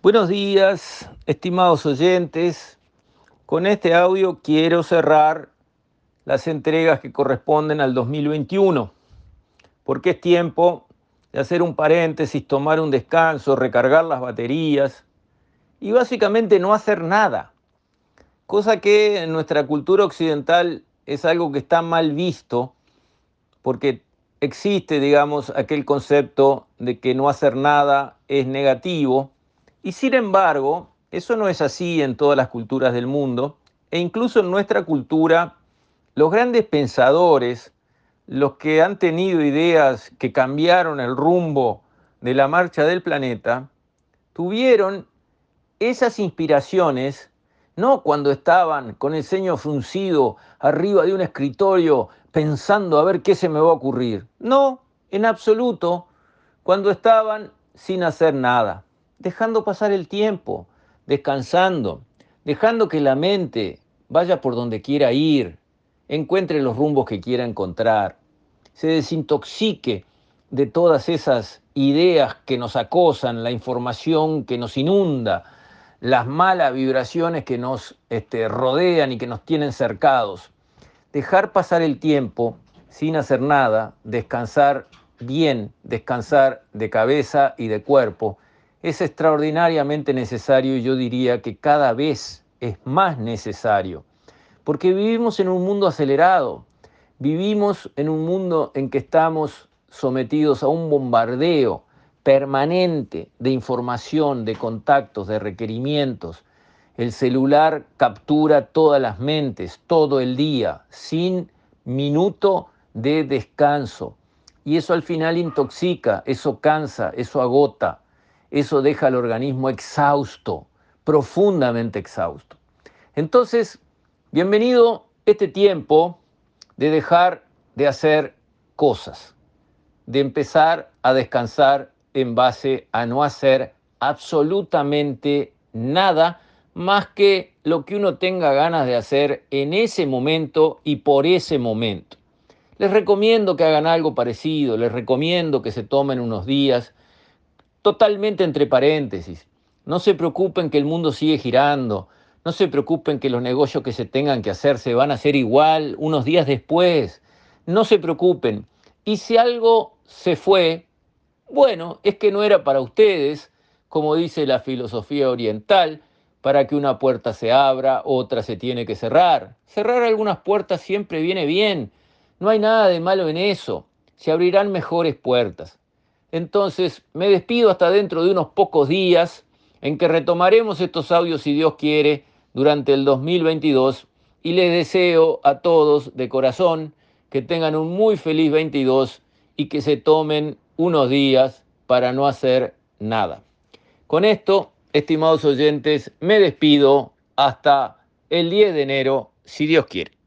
Buenos días, estimados oyentes. Con este audio quiero cerrar las entregas que corresponden al 2021, porque es tiempo de hacer un paréntesis, tomar un descanso, recargar las baterías y básicamente no hacer nada, cosa que en nuestra cultura occidental es algo que está mal visto, porque existe, digamos, aquel concepto de que no hacer nada es negativo, y sin embargo, eso no es así en todas las culturas del mundo, e incluso en nuestra cultura, los grandes pensadores, los que han tenido ideas que cambiaron el rumbo de la marcha del planeta, tuvieron esas inspiraciones no cuando estaban con el ceño fruncido arriba de un escritorio pensando a ver qué se me va a ocurrir. No, en absoluto, cuando estaban sin hacer nada, dejando pasar el tiempo, descansando, dejando que la mente vaya por donde quiera ir, encuentre los rumbos que quiera encontrar, se desintoxique de todas esas ideas que nos acosan, la información que nos inunda, las malas vibraciones que nos este, rodean y que nos tienen cercados. Dejar pasar el tiempo sin hacer nada, descansar bien, descansar de cabeza y de cuerpo, es extraordinariamente necesario y yo diría que cada vez es más necesario, porque vivimos en un mundo acelerado, vivimos en un mundo en que estamos sometidos a un bombardeo permanente de información, de contactos, de requerimientos. El celular captura todas las mentes, todo el día, sin minuto de descanso. Y eso al final intoxica, eso cansa, eso agota, eso deja al organismo exhausto, profundamente exhausto. Entonces, bienvenido este tiempo de dejar de hacer cosas, de empezar a descansar en base a no hacer absolutamente nada más que lo que uno tenga ganas de hacer en ese momento y por ese momento. Les recomiendo que hagan algo parecido, les recomiendo que se tomen unos días, totalmente entre paréntesis. No se preocupen que el mundo sigue girando, no se preocupen que los negocios que se tengan que hacer se van a hacer igual unos días después, no se preocupen. Y si algo se fue, bueno, es que no era para ustedes, como dice la filosofía oriental, para que una puerta se abra, otra se tiene que cerrar. Cerrar algunas puertas siempre viene bien, no hay nada de malo en eso, se abrirán mejores puertas. Entonces, me despido hasta dentro de unos pocos días en que retomaremos estos audios, si Dios quiere, durante el 2022 y les deseo a todos de corazón que tengan un muy feliz 22 y que se tomen unos días para no hacer nada. Con esto, estimados oyentes, me despido hasta el 10 de enero, si Dios quiere.